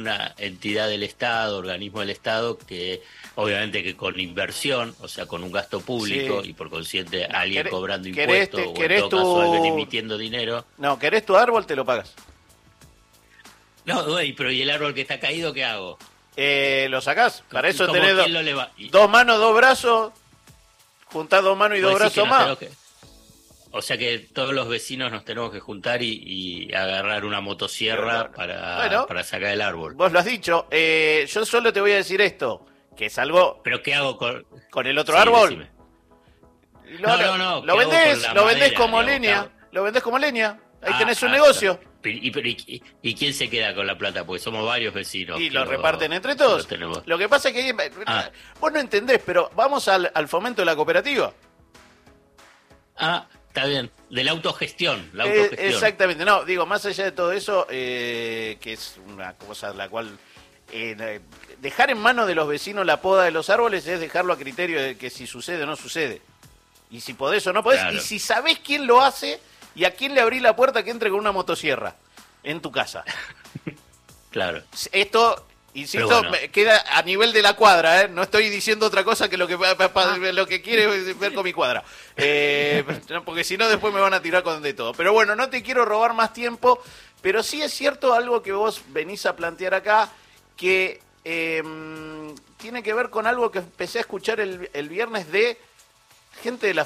una entidad del Estado, organismo del Estado, que obviamente que con inversión, o sea, con un gasto público y por consiguiente alguien cobrando impuestos o en todo caso alguien emitiendo dinero. No, ¿querés tu árbol? Te lo pagas. No, güey, pero ¿y el árbol que está caído qué hago? Eh, lo sacás. Para eso tenés dos manos, dos brazos, juntás dos manos y dos brazos más. O sea que todos los vecinos nos tenemos que juntar y, agarrar una motosierra para, para sacar el árbol. Vos lo has dicho. Eh, yo solo te voy a decir esto, que es algo... ¿Pero qué hago con, con el otro árbol? Lo, no, no, no. Lo vendés, lo vendés como leña. Lo vendés como leña. Ahí ah, tenés un ah, negocio. Y, y, quién se queda con la plata? Porque somos varios vecinos. Y lo, reparten entre todos. Lo, que pasa es que ah. vos no entendés, pero vamos al, al fomento de la cooperativa. Ah, Está bien, de la autogestión. La eh, autogestión. exactamente, no, digo, más allá de todo eso, eh, que es una cosa la cual... Eh, dejar en manos de los vecinos la poda de los árboles es dejarlo a criterio de que si sucede o no sucede. Y si podés o no podés, y si sabés quién lo hace y a quién le abrís la puerta que entre con una motosierra en tu casa. claro. Esto Insisto, queda a nivel de la cuadra, ¿eh? no estoy diciendo otra cosa que lo que, ah. lo que quiere ver con mi cuadra. Eh, porque si no, después me van a tirar con de todo. Pero bueno, no te quiero robar más tiempo, pero sí es cierto algo que vos venís a plantear acá, que em, tiene que ver con algo que empecé a escuchar el, viernes de gente de la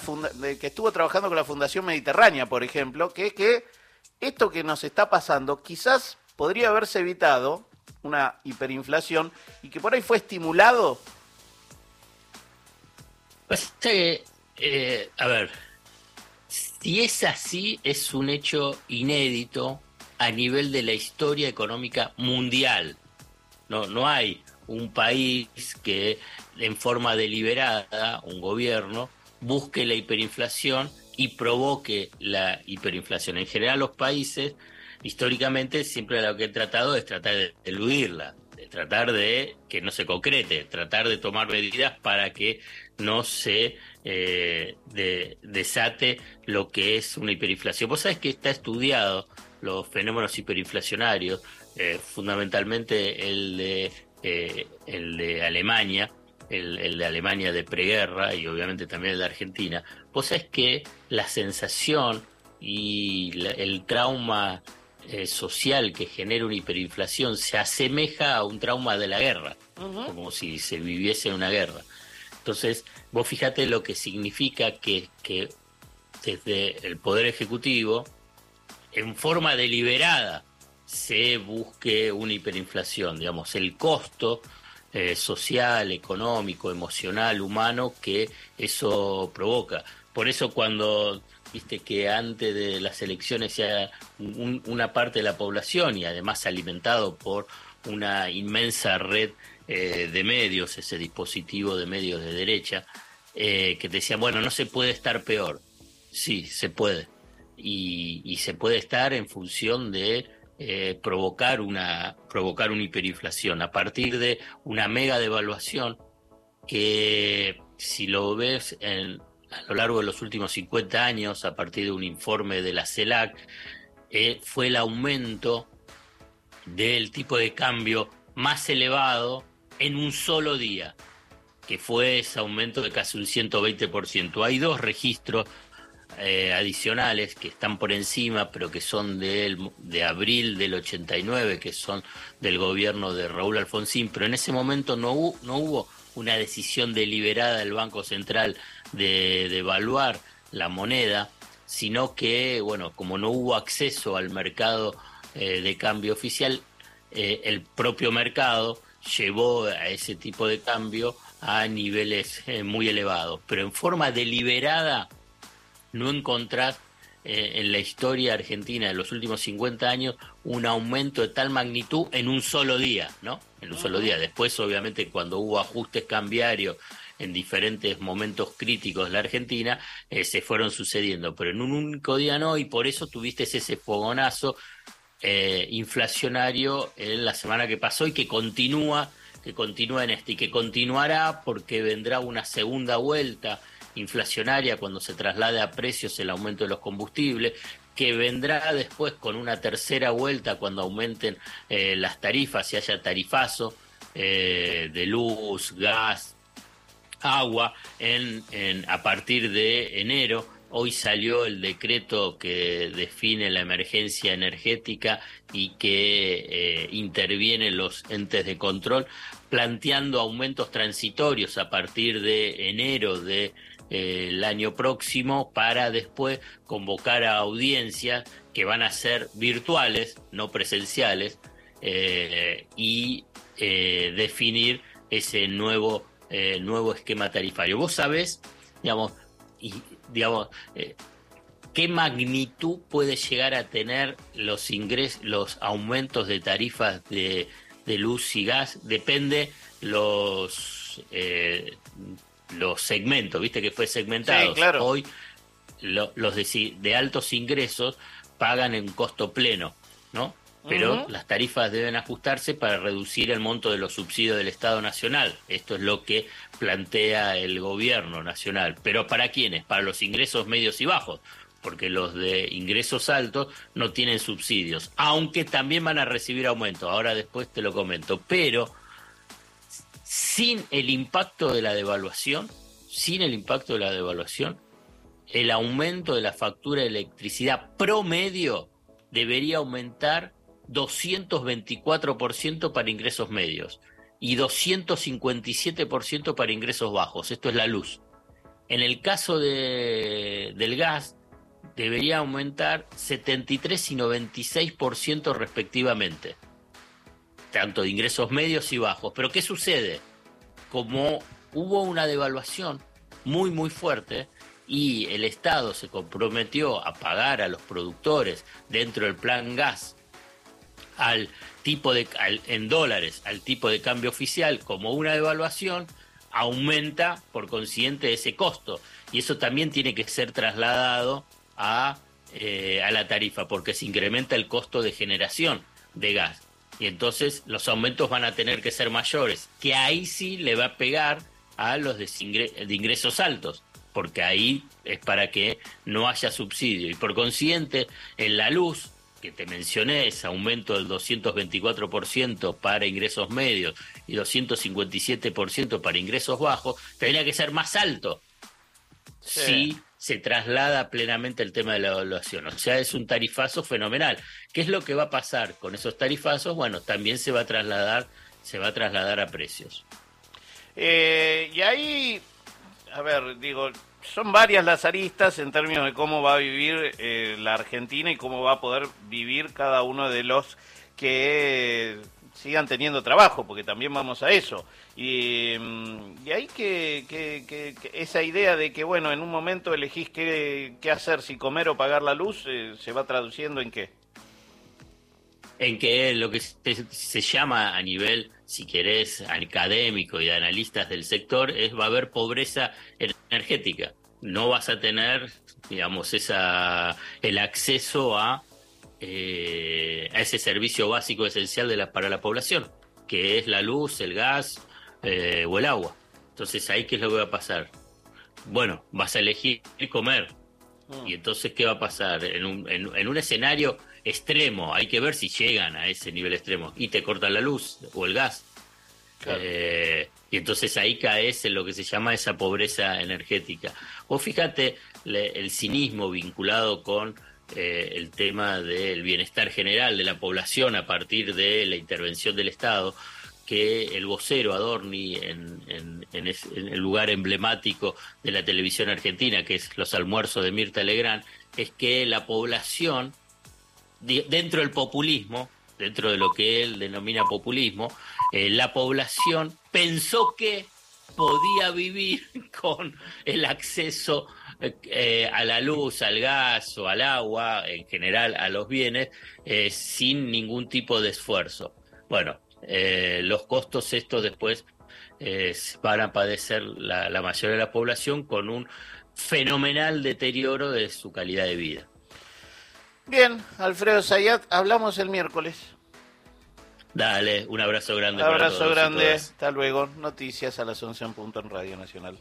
que estuvo trabajando con la Fundación Mediterránea, por ejemplo, que es que esto que nos está pasando quizás podría haberse evitado una hiperinflación y que por ahí fue estimulado? Pues, eh, a ver, si es así, es un hecho inédito a nivel de la historia económica mundial. No, no hay un país que en forma deliberada, un gobierno, busque la hiperinflación y provoque la hiperinflación. En general los países históricamente siempre lo que he tratado es tratar de eludirla, de tratar de que no se concrete, tratar de tomar medidas para que no se eh, desate lo que es una hiperinflación. Vos sabés que está estudiado los fenómenos hiperinflacionarios, eh, fundamentalmente el de, eh, el de Alemania, el, de Alemania de preguerra y obviamente también el de Argentina. Vos sabés que la sensación y el trauma eh, social que genera una hiperinflación se asemeja a un trauma de la guerra, como si se viviese una guerra. Entonces, vos fíjate lo que significa que, que desde el Poder Ejecutivo, en forma deliberada, se busque una hiperinflación, digamos, el costo eh, social, económico, emocional, humano que eso provoca. Por eso cuando viste que antes de las elecciones sea una parte de la población y además alimentado por una inmensa red eh, de medios, ese dispositivo de medios de derecha, eh, que decían, bueno, no se puede estar peor. Sí, se puede. Y, se puede estar en función de eh, provocar, una, provocar una hiperinflación a partir de una mega devaluación que si lo ves en, a lo largo de los últimos 50 años, a partir de un informe de la CELAC, eh, fue el aumento del tipo de cambio más elevado en un solo día, que fue ese aumento de casi un 120%. Hay dos registros eh, adicionales que están por encima, pero que son de, de abril del 89, que son del gobierno de Raúl Alfonsín, pero en ese momento no, no hubo una decisión deliberada del Banco Central de, evaluar la moneda, sino que, bueno, como no hubo acceso al mercado eh, de cambio oficial, eh, el propio mercado llevó a ese tipo de cambio a niveles muy elevados. Pero en forma deliberada no encontrás en la historia argentina de los últimos 50 años un aumento de tal magnitud en un solo día, ¿no? En un solo día. Después, obviamente, cuando hubo ajustes cambiarios en diferentes momentos críticos de la Argentina, eh, se fueron sucediendo, pero en un único día no, y por eso tuviste ese fogonazo eh, inflacionario en la semana que pasó y que continúa, que continúa en este, y que continuará porque vendrá una segunda vuelta inflacionaria cuando se traslade a precios el aumento de los combustibles, que vendrá después con una tercera vuelta cuando aumenten eh, las tarifas y haya tarifazo eh, de luz, gas, agua en, a partir de enero. Hoy salió el decreto que define la emergencia energética y que eh, interviene los entes de control, planteando aumentos transitorios a partir de enero de el año próximo para después convocar a audiencias que van a ser virtuales, no presenciales, eh, y eh, definir ese nuevo, eh, nuevo esquema tarifario. Vos sabés, digamos, digamos qué magnitud puede llegar a tener los los aumentos de tarifas de, de luz y gas, depende los los segmentos, viste que fue segmentado. Hoy los de, altos ingresos pagan en costo pleno, ¿no? Pero las tarifas deben ajustarse para reducir el monto de los subsidios del Estado Nacional. Esto es lo que plantea el gobierno nacional. Pero ¿para quiénes? Para los ingresos medios y bajos, porque los de ingresos altos no tienen subsidios, aunque también van a recibir aumento. Ahora después te lo comento. Pero sin el impacto de la devaluación, sin el impacto de la devaluación, el aumento de la factura de electricidad promedio debería aumentar 224% para ingresos medios y 257% para ingresos bajos. Esto es la luz. En el caso de, del gas, debería aumentar 73 y 96% respectivamente tanto de ingresos medios y bajos. Pero ¿qué sucede? Como hubo una devaluación muy, muy fuerte y el Estado se comprometió a pagar a los productores dentro del plan gas al tipo de en dólares al tipo de cambio oficial como una devaluación aumenta por consiguiente ese costo. Y eso también tiene que ser trasladado a, eh, a la tarifa porque se incrementa el costo de generación de gas y entonces los aumentos van a tener que ser mayores, que ahí sí le va a pegar a los de, ingresos altos, porque ahí es para que no haya subsidio. Y por consiguiente, en la luz, que te mencioné, ese aumento del 224% para ingresos medios y 257% para ingresos bajos, tendría que ser más alto. Sí se traslada plenamente el tema de la evaluación. O sea, es un tarifazo fenomenal. ¿Qué es lo que va a pasar con esos tarifazos? Bueno, también se va a trasladar, se va a trasladar a precios. Eh, y ahí, a ver, digo, son varias las aristas en términos de cómo va a vivir eh, la Argentina y cómo va a poder vivir cada uno de los que sigan teniendo trabajo, porque también vamos a eso. Y, mm, y ahí que, esa idea de que, bueno, en un momento elegís qué, hacer, si comer o pagar la luz, eh, se va traduciendo en qué. En que lo que se, llama a nivel, si querés, académico y de analistas del sector, es va a haber pobreza energética. No vas a tener, digamos, esa el acceso a eh, a ese servicio básico esencial de la, para la población, que es la luz, el gas eh, o el agua. Entonces, ahí qué es lo que va a pasar. Bueno, vas a elegir comer. Mm. Y entonces, ¿qué va a pasar? En un, en, un escenario extremo, hay que ver si llegan a ese nivel extremo y te cortan la luz o el gas. Eh, y entonces ahí caes en lo que se llama esa pobreza energética. O fíjate el cinismo vinculado con eh, el tema del bienestar general de la población a partir de la intervención del Estado, que el vocero Adorni en, en, el lugar emblemático de la televisión argentina, que es los almuerzos de Mirta Legrand, es que la población, dentro del populismo, dentro de lo que él denomina populismo, eh, la población pensó que podía vivir con el acceso eh, a la luz, al gas o al agua, en general a los bienes, eh, sin ningún tipo de esfuerzo. Bueno, eh, los costos estos después van a padecer la, mayoría de la población con un fenomenal deterioro de su calidad de vida. Bien, Alfredo Sayat, hablamos el miércoles. Dale, un abrazo grande. Un abrazo grande, hasta luego. Noticias a las 11 en punto en Radio Nacional.